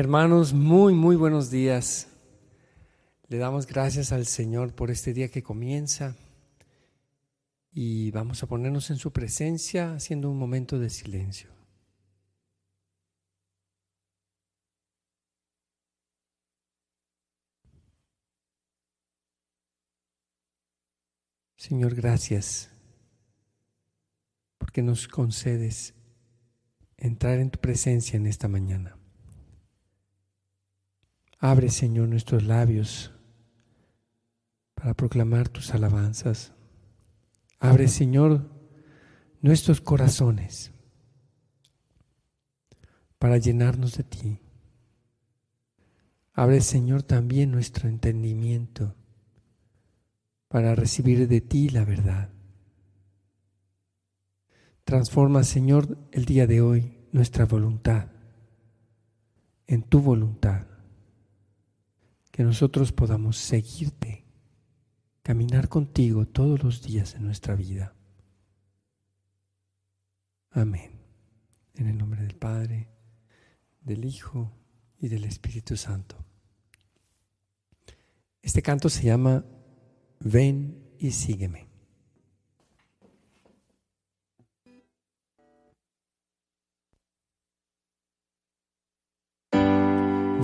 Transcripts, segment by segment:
Hermanos, muy, muy buenos días. Le damos gracias al Señor por este día que comienza y vamos a ponernos en su presencia haciendo un momento de silencio. Señor, gracias porque nos concedes entrar en tu presencia en esta mañana. Abre, Señor, nuestros labios para proclamar tus alabanzas. Abre, Señor, nuestros corazones para llenarnos de ti. Abre, Señor, también nuestro entendimiento para recibir de ti la verdad. Transforma, Señor, el día de hoy nuestra voluntad en tu voluntad que nosotros podamos seguirte, caminar contigo todos los días de nuestra vida. Amén. En el nombre del Padre, del Hijo y del Espíritu Santo. Este canto se llama Ven y sígueme.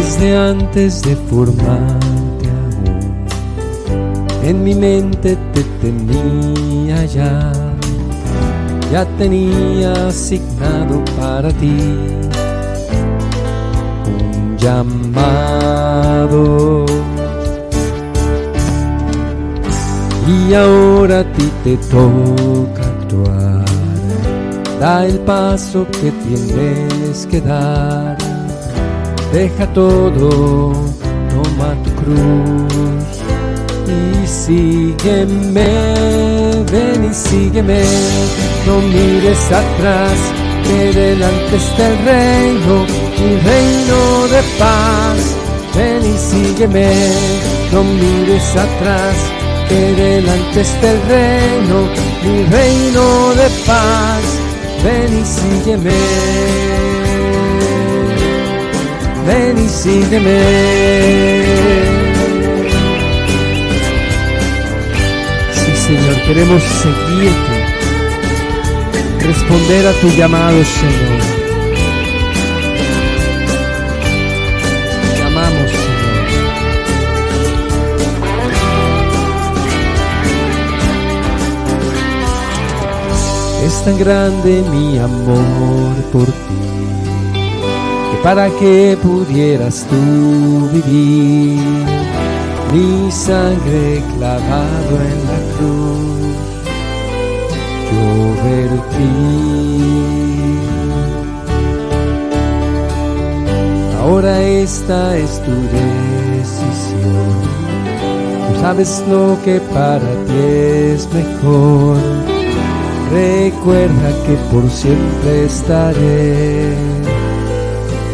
Desde antes de formarte aún. En mi mente te tenía ya, ya tenía asignado para ti un llamado. Y ahora a ti te toca actuar, da el paso que tienes que dar deja todo, toma tu cruz y sígueme, ven y sígueme, no mires atrás, que delante está el reino, mi reino de paz, ven y sígueme, no mires atrás, que delante está el reino, mi reino de paz, ven y sígueme ven y sígueme. Sí, Señor, queremos seguirte, responder a tu llamado, Señor. Te amamos, Señor. Es tan grande mi amor por para que pudieras tú vivir. Mi sangre clavado en la cruz, yo vertí. Ahora esta es tu decisión. Tú sabes lo que para ti es mejor. Recuerda que por siempre estaré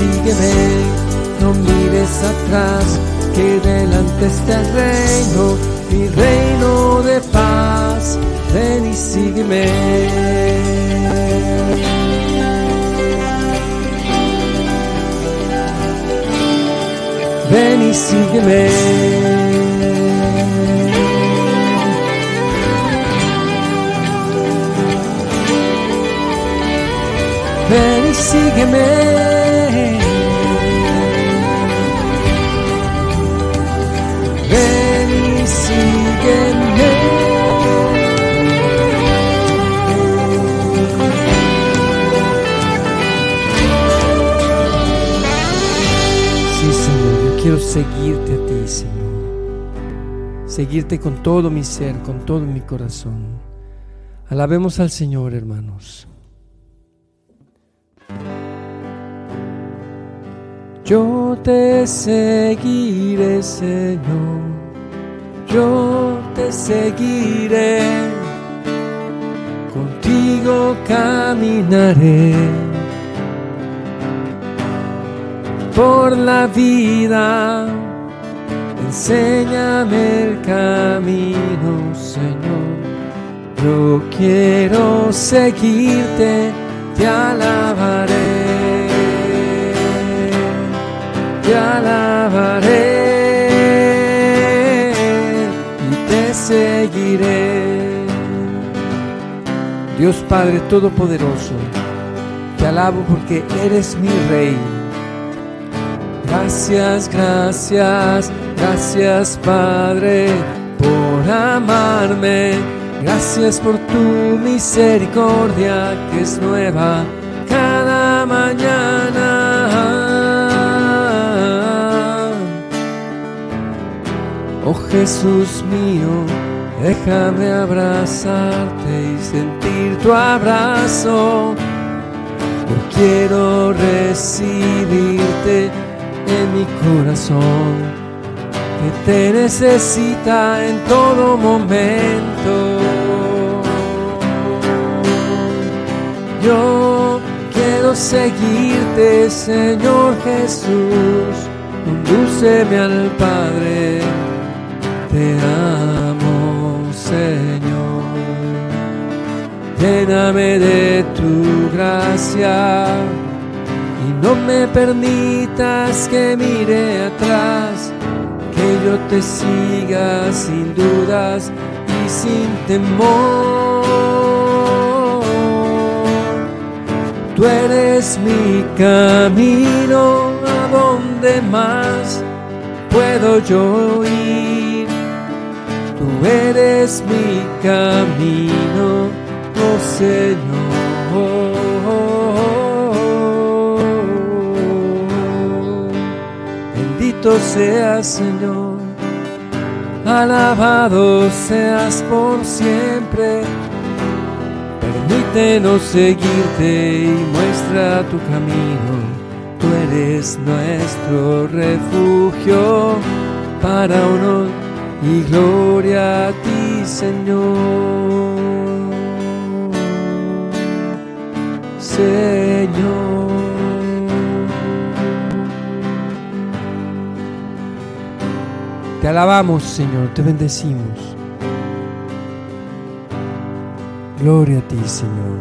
Sígueme, no mires atrás, que delante está el reino, mi reino de paz. Ven y sígueme. ven y sígueme. Ven y sígueme. Seguirte a ti, Señor. Seguirte con todo mi ser, con todo mi corazón. Alabemos al Señor, hermanos. Yo te seguiré, Señor. Yo te seguiré. Contigo caminaré por la vida. Enséñame el camino, Señor. Yo quiero seguirte, te alabaré te alabaré y te seguiré. Dios Padre Todopoderoso, te alabo porque eres mi Rey. Gracias, gracias, gracias Padre por amarme. Gracias por tu misericordia que es nueva cada mañana. Oh Jesús mío, déjame abrazarte y sentir tu abrazo. Yo quiero recibirte mi corazón, que te necesita en todo momento. Yo quiero seguirte, Señor Jesús, condúceme al Padre te amo, Señor. Lléname de tu gracia no me permitas que mire atrás, que yo te siga sin dudas y sin temor. Tú eres mi camino, a donde más puedo yo ir Tú eres mi camino, oh Señor. Seas, Señor. Alabado seas por siempre. Permítenos seguirte y muestra tu camino. Tú eres nuestro refugio para honor y gloria a ti, Señor. Señor. Te alabamos, Señor, te bendecimos. Gloria a ti, Señor.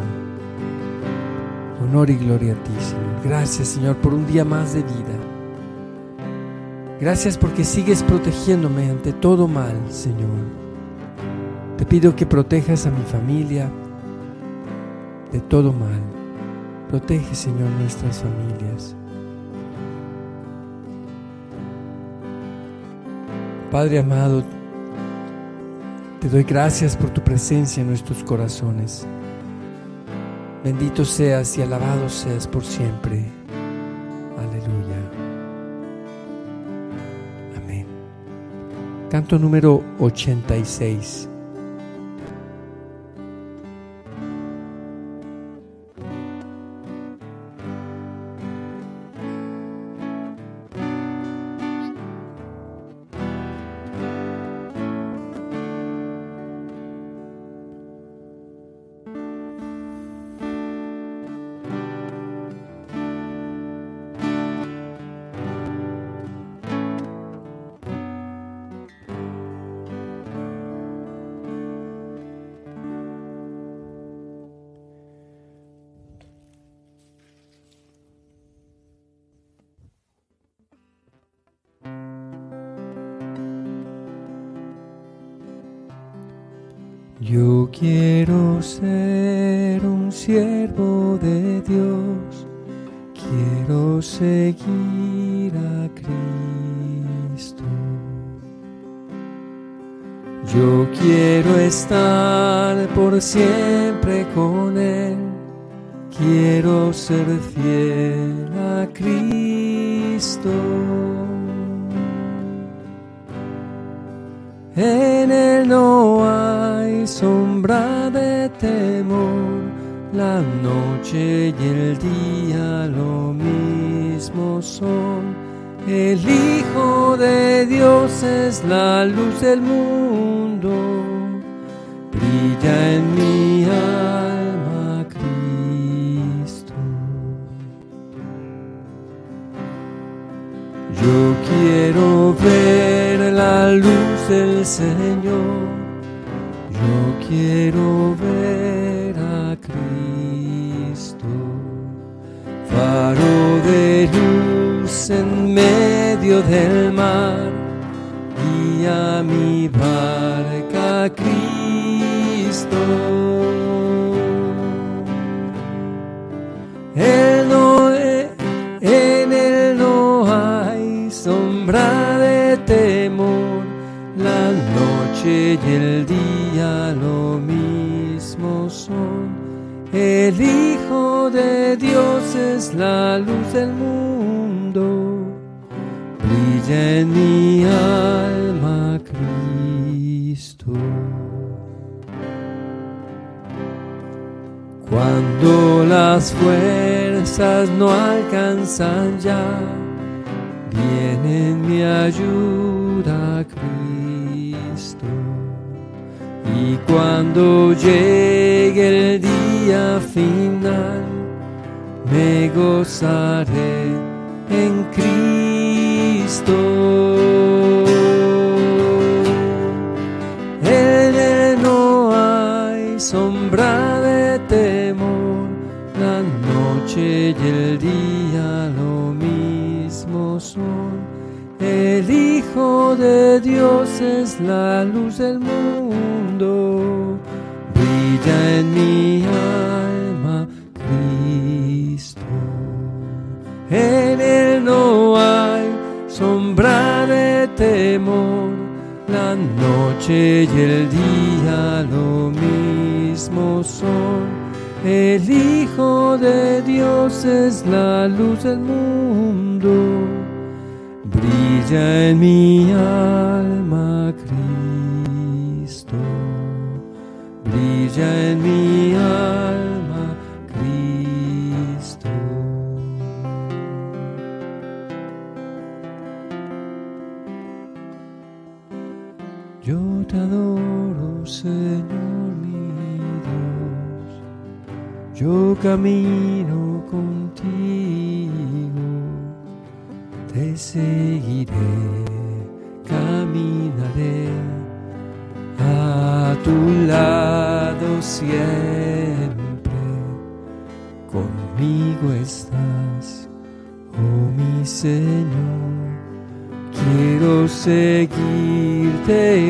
Honor y gloria a ti, Señor. Gracias, Señor, por un día más de vida. Gracias porque sigues protegiéndome ante todo mal, Señor. Te pido que protejas a mi familia de todo mal. Protege, Señor, nuestras familias. Padre amado, te doy gracias por tu presencia en nuestros corazones. Bendito seas y alabado seas por siempre. Canto número 86. Yo quiero ser un siervo de Dios, quiero seguir a Cristo. Yo quiero estar por siempre con Él. Quiero ser fiel sombra de temor. La noche y el día lo mismo son. El Hijo de Dios es la luz del mundo. Brilla en mi alma Cristo. Yo quiero ver la luz del Señor. Yo quiero ver a Cristo. Faro de luz en medio del mar. Guía mi barca Cristo. Él no, en él no hay sombra de temor. Y el día lo mismo son. El Hijo de Dios es la luz del mundo. Brilla en mi alma Cristo. Cuando las fuerzas no alcanzan ya, viene en mi ayuda Cristo. Y cuando llegue el día final, me gozaré en Cristo. En él no hay sombra de temor, la noche y el día lo mismo son. El Hijo de Dios es la luz del mundo, brilla en mi alma Cristo. En él no hay sombra de temor, la noche y el día lo mismo son. El Hijo de Dios es la luz del mundo, brilla en mi alma Cristo, brilla en mi alma Cristo. Yo te adoro, Señor mi Dios. Yo camino contigo, te seguiré, caminaré a tu lado siempre. Conmigo estás, oh mi Señor. Quiero seguirte,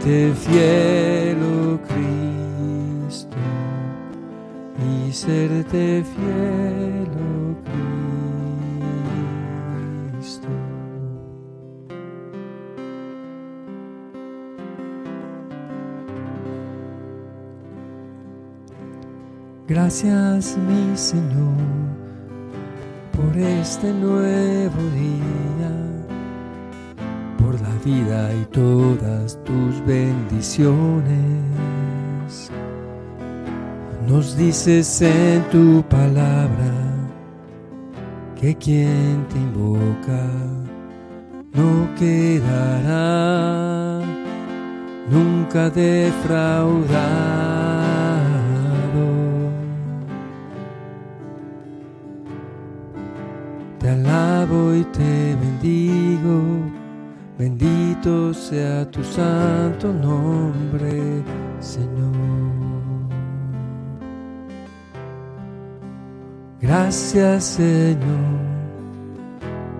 serte fiel, oh Cristo. Y serte fiel, oh Cristo. Gracias mi Señor por este nuevo día, vida y todas tus bendiciones. Nos dices en tu palabra que quien te invoca no quedará nunca defraudado. Te alabo y te bendigo, bendito sea tu santo nombre, Señor. Gracias, Señor,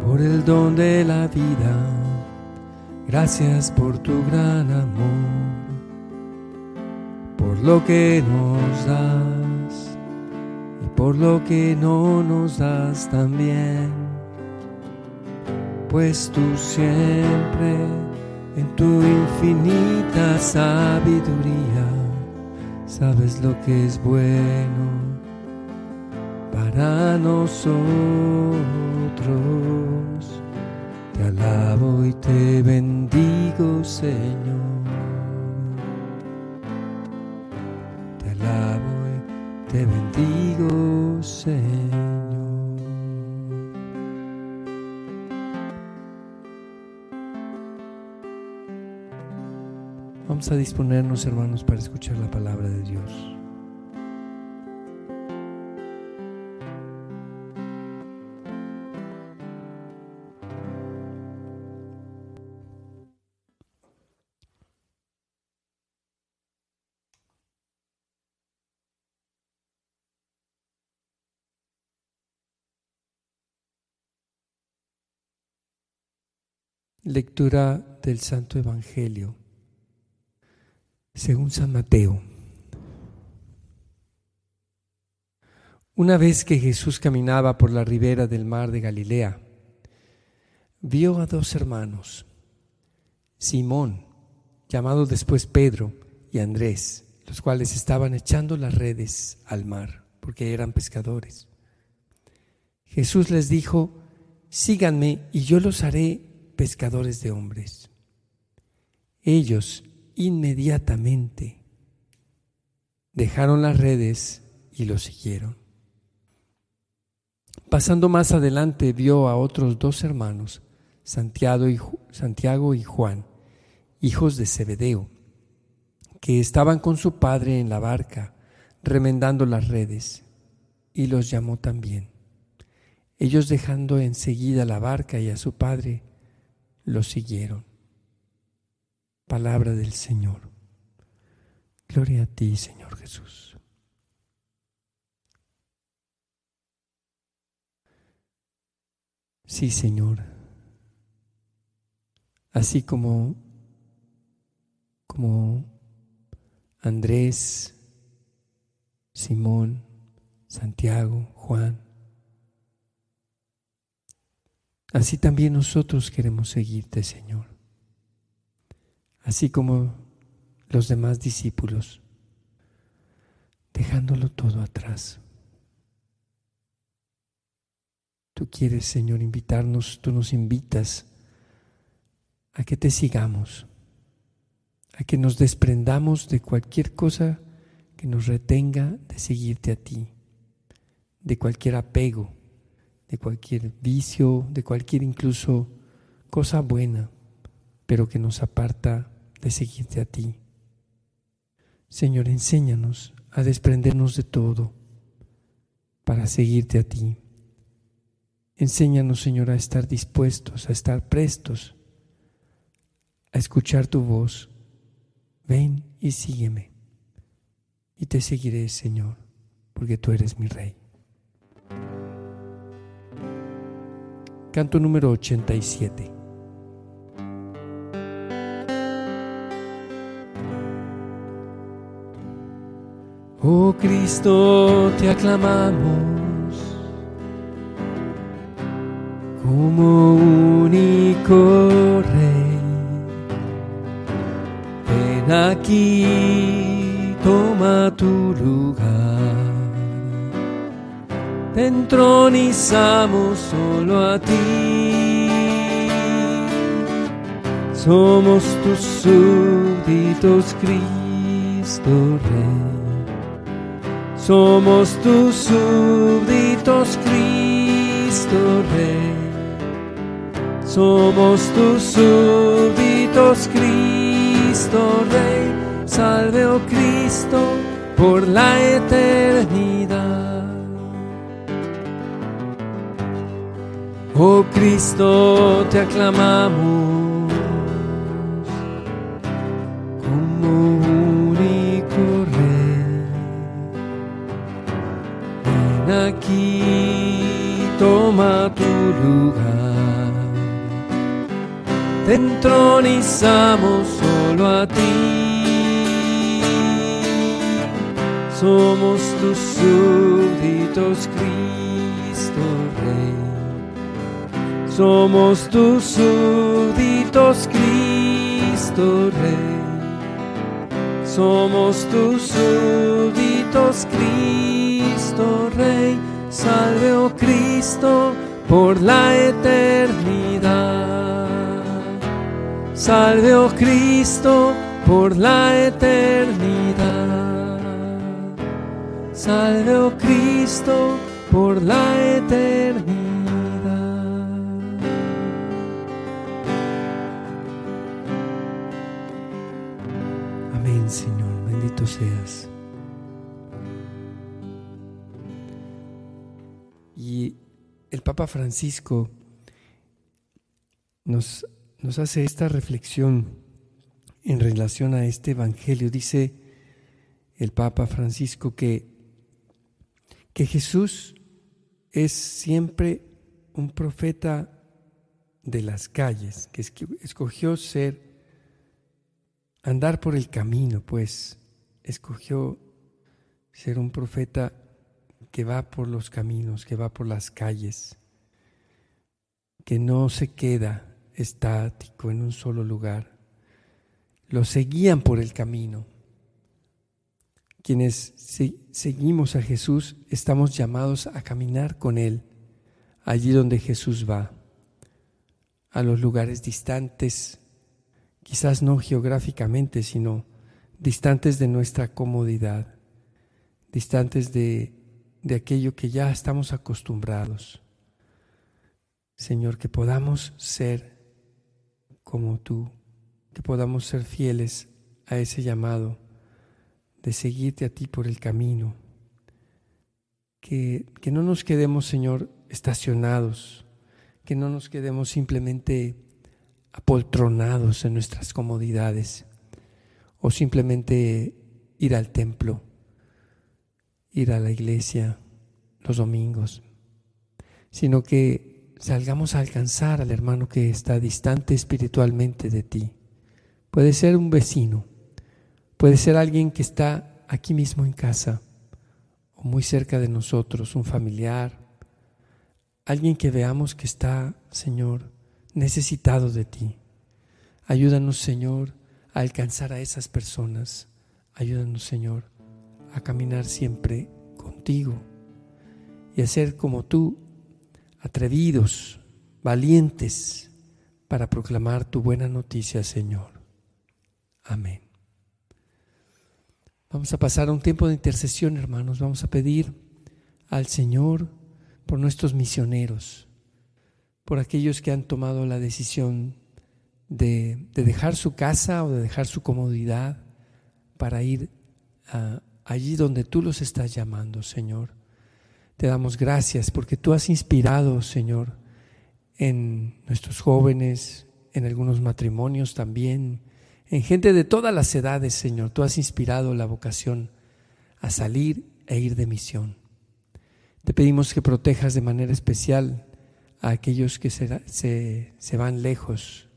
por el don de la vida. Gracias por tu gran amor, por lo que nos das y por lo que no nos das también. Pues tú siempre en tu infinita sabiduría sabes lo que es bueno para nosotros. Te alabo y te bendigo, Señor. Te alabo y te bendigo, Señor. Vamos a disponernos, hermanos, para escuchar la palabra de Dios. Lectura del Santo Evangelio según San Mateo. Una vez que Jesús caminaba por la ribera del mar de Galilea, vio a dos hermanos, Simón, llamado después Pedro, y Andrés, los cuales estaban echando las redes al mar, porque eran pescadores. Jesús les dijo, síganme y yo los haré pescadores de hombres. Ellos inmediatamente dejaron las redes y lo siguieron. Pasando más adelante vio a otros dos hermanos, Santiago y, Santiago y Juan, hijos de Zebedeo, que estaban con su padre en la barca, remendando las redes, y los llamó también. Ellos dejando enseguida la barca y a su padre, lo siguieron. Palabra del Señor. Gloria a ti, Señor Jesús. Sí, Señor. Así como como Andrés, Simón, Santiago, Juan, Así también nosotros queremos seguirte, Señor. Así como los demás discípulos, dejándolo todo atrás. Tú quieres, Señor, invitarnos, tú nos invitas a que te sigamos, a que nos desprendamos de cualquier cosa que nos retenga de seguirte a ti, de cualquier apego de cualquier vicio, de cualquier incluso cosa buena, pero que nos aparta de seguirte a ti. Señor, enséñanos a desprendernos de todo para seguirte a ti. Enséñanos, Señor, a estar dispuestos, a estar prestos, a escuchar tu voz. Ven y sígueme. Y te seguiré, Señor, porque tú eres mi Rey. Canto número 87. Oh Cristo, te aclamamos como único Rey. Ven aquí, toma tu lugar entronizamos solo a ti. Somos tus súbditos, Cristo Rey. Somos tus súbditos, Cristo Rey. Somos tus súbditos, Cristo Rey. Salve, oh Cristo, por la eternidad. Oh Cristo, te aclamamos toma tu lugar. te entronizamos solo a ti. Somos tus súbditos, Cristo Rey. Somos tus súbditos, Cristo Rey. Somos tus súbditos, Cristo Rey. Salve, oh Cristo, por la eternidad. Salve, oh Cristo, por la eternidad. Salve, oh Cristo, por la eternidad. Señor, bendito seas. El Papa Francisco nos, nos hace esta reflexión en relación a este Evangelio. Dice el Papa Francisco que, que Jesús es siempre un profeta de las calles, que escogió ser, andar por el camino, pues escogió ser un profeta que va por los caminos, que va por las calles, que no se queda estático en un solo lugar. Lo seguían por el camino. Quienes seguimos a Jesús estamos llamados a caminar con Él allí donde Jesús va, a los lugares distantes, quizás no geográficamente, sino distantes de nuestra comodidad, distantes de de aquello que ya estamos acostumbrados. Señor, que podamos ser como tú, que podamos ser fieles a ese llamado de seguirte a ti por el camino. Que, que no nos quedemos, Señor, estacionados, que no nos quedemos simplemente apoltronados en nuestras comodidades o simplemente ir al templo ir a la iglesia los domingos, sino que salgamos a alcanzar al hermano que está distante espiritualmente de ti. Puede ser un vecino, puede ser alguien que está aquí mismo en casa o muy cerca de nosotros, un familiar, alguien que veamos que está, Señor, necesitado de ti. Ayúdanos, Señor, a alcanzar a esas personas. Ayúdanos, Señor, a caminar siempre contigo y a ser como tú, atrevidos, valientes, para proclamar tu buena noticia, Señor. Amén. Vamos a pasar un tiempo de intercesión, hermanos. Vamos a pedir al Señor por nuestros misioneros, por aquellos que han tomado la decisión de, de dejar su casa o de dejar su comodidad para ir a, allí donde tú los estás llamando, Señor. Te damos gracias porque tú has inspirado, Señor, en nuestros jóvenes, en algunos matrimonios también, en gente de todas las edades, Señor. Tú has inspirado la vocación a salir e ir de misión. Te pedimos que protejas de manera especial a aquellos que se, se, se van lejos,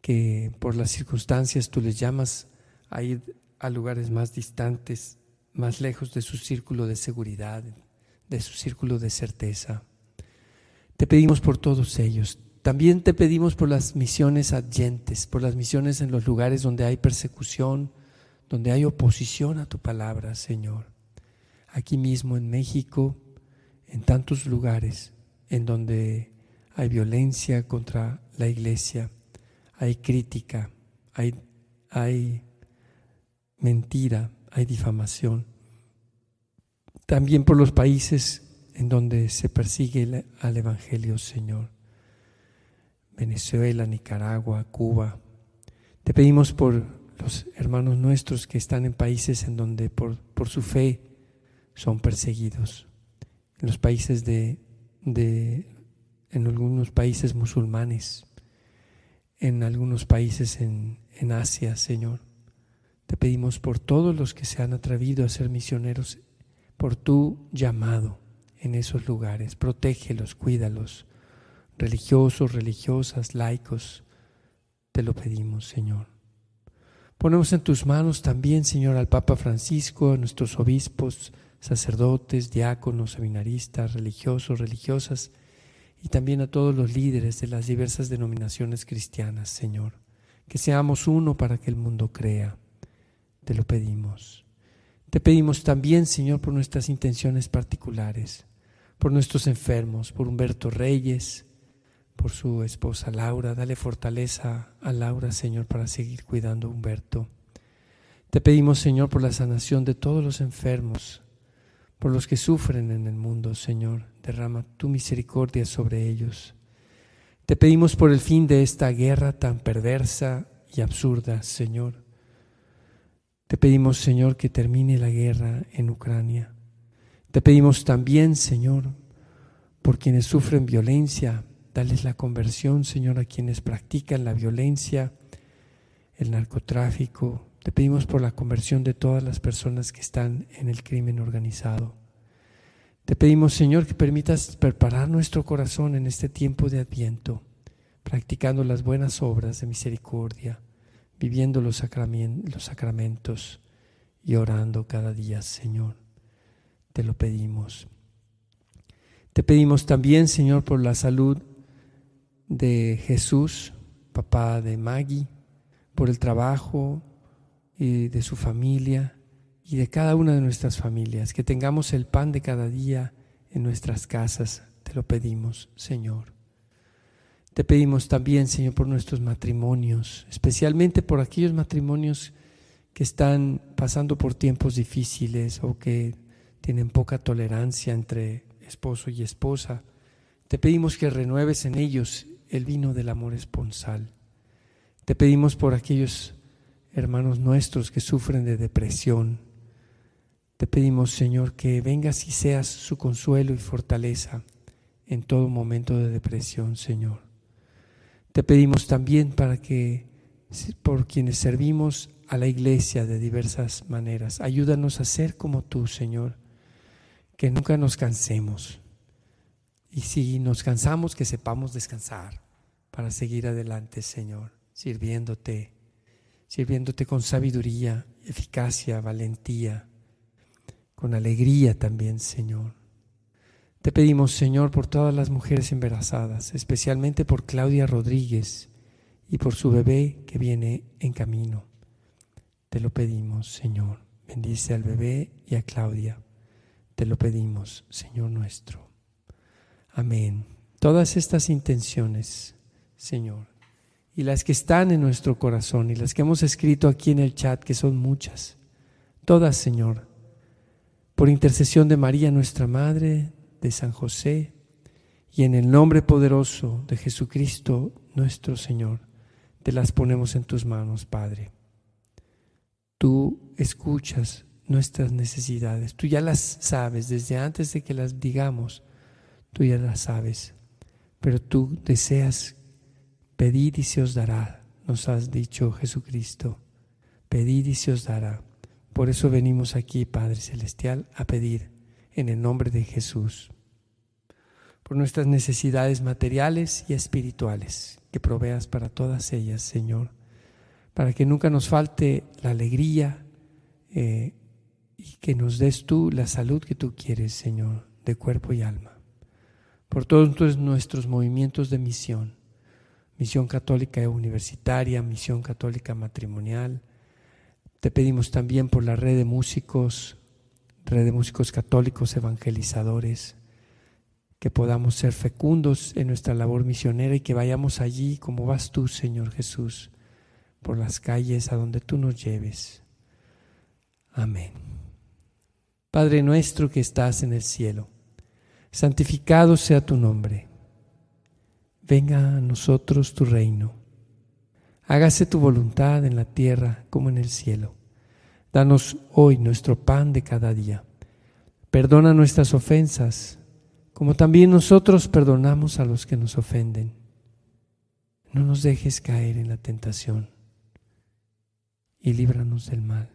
que por las circunstancias tú les llamas a ir a lugares más distantes, más lejos de su círculo de seguridad, de su círculo de certeza. Te pedimos por todos ellos. También te pedimos por las misiones adyentes, por las misiones en los lugares donde hay persecución, donde hay oposición a tu palabra, Señor. Aquí mismo en México, en tantos lugares en donde hay violencia contra la iglesia, hay crítica, hay, hay mentira, hay difamación. También por los países en donde se persigue al Evangelio, Señor. Venezuela, Nicaragua, Cuba. Te pedimos por los hermanos nuestros que están en países en donde por, por su fe son perseguidos. En los países de, de, en algunos países musulmanes, en algunos países en, en Asia, Señor. Te pedimos por todos los que se han atrevido a ser misioneros, por tu llamado en esos lugares. Protégelos, cuídalos, religiosos, religiosas, laicos, te lo pedimos, Señor. Ponemos en tus manos también, Señor, al Papa Francisco, a nuestros obispos, sacerdotes, diáconos, seminaristas, religiosos, religiosas, y también a todos los líderes de las diversas denominaciones cristianas, Señor. Que seamos uno para que el mundo crea. Te lo pedimos. Te pedimos también, Señor, por nuestras intenciones particulares, por nuestros enfermos, por Humberto Reyes, por su esposa Laura. Dale fortaleza a Laura, Señor, para seguir cuidando a Humberto. Te pedimos, Señor, por la sanación de todos los enfermos, por los que sufren en el mundo, Señor. Derrama tu misericordia sobre ellos. Te pedimos por el fin de esta guerra tan perversa y absurda, Señor. Te pedimos, Señor, que termine la guerra en Ucrania. Te pedimos también, Señor, por quienes sufren violencia, dales la conversión, Señor, a quienes practican la violencia, el narcotráfico. Te pedimos por la conversión de todas las personas que están en el crimen organizado. Te pedimos, Señor, que permitas preparar nuestro corazón en este tiempo de adviento, practicando las buenas obras de misericordia viviendo los, sacramentos y orando cada día, Señor. Te lo pedimos. Te pedimos también, Señor, por la salud de Jesús, papá de Maggie, por el trabajo y de su familia y de cada una de nuestras familias, que tengamos el pan de cada día en nuestras casas. Te lo pedimos, Señor. Te pedimos también, Señor, por nuestros matrimonios, especialmente por aquellos matrimonios que están pasando por tiempos difíciles o que tienen poca tolerancia entre esposo y esposa. Te pedimos que renueves en ellos el vino del amor esponsal. Te pedimos por aquellos hermanos nuestros que sufren de depresión. Te pedimos, Señor, que vengas y seas su consuelo y fortaleza en todo momento de depresión, Señor. Te pedimos también para que por quienes servimos a la iglesia de diversas maneras, ayúdanos a ser como tú, Señor, que nunca nos cansemos. Y si nos cansamos, que sepamos descansar para seguir adelante, Señor, sirviéndote, sirviéndote con sabiduría, eficacia, valentía, con alegría también, Señor. Te pedimos, Señor, por todas las mujeres embarazadas, especialmente por Claudia Rodríguez y por su bebé que viene en camino. Te lo pedimos, Señor. Bendice al bebé y a Claudia. Te lo pedimos, Señor nuestro. Amén. Todas estas intenciones, Señor, y las que están en nuestro corazón y las que hemos escrito aquí en el chat, que son muchas, todas, Señor, por intercesión de María, nuestra Madre, de San José y en el nombre poderoso de Jesucristo nuestro Señor, te las ponemos en tus manos, Padre. Tú escuchas nuestras necesidades, tú ya las sabes, desde antes de que las digamos, tú ya las sabes, pero tú deseas pedir y se os dará, nos has dicho Jesucristo, pedir y se os dará. Por eso venimos aquí, Padre Celestial, a pedir en el nombre de Jesús, por nuestras necesidades materiales y espirituales, que proveas para todas ellas, Señor, para que nunca nos falte la alegría eh, y que nos des tú la salud que tú quieres, Señor, de cuerpo y alma. Por todos nuestros movimientos de misión, misión católica universitaria, misión católica matrimonial, te pedimos también por la red de músicos, red de músicos católicos evangelizadores, que podamos ser fecundos en nuestra labor misionera y que vayamos allí como vas tú, Señor Jesús, por las calles a donde tú nos lleves. Amén. Padre nuestro que estás en el cielo, santificado sea tu nombre. Venga a nosotros tu reino. Hágase tu voluntad en la tierra como en el cielo. Danos hoy nuestro pan de cada día. Perdona nuestras ofensas, como también nosotros perdonamos a los que nos ofenden. No nos dejes caer en la tentación y líbranos del mal.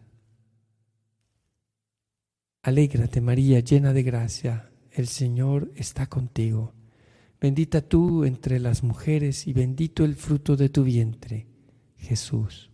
Alégrate María, llena de gracia, el Señor está contigo. Bendita tú entre las mujeres y bendito el fruto de tu vientre. Jesús.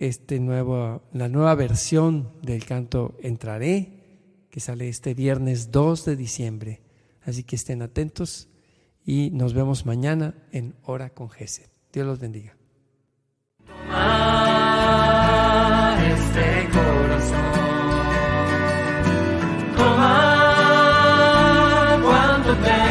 este nuevo, la nueva versión del canto Entraré, que sale este viernes 2 de diciembre. Así que estén atentos y nos vemos mañana en Hora con Gesed. Dios los bendiga. este corazón, cuando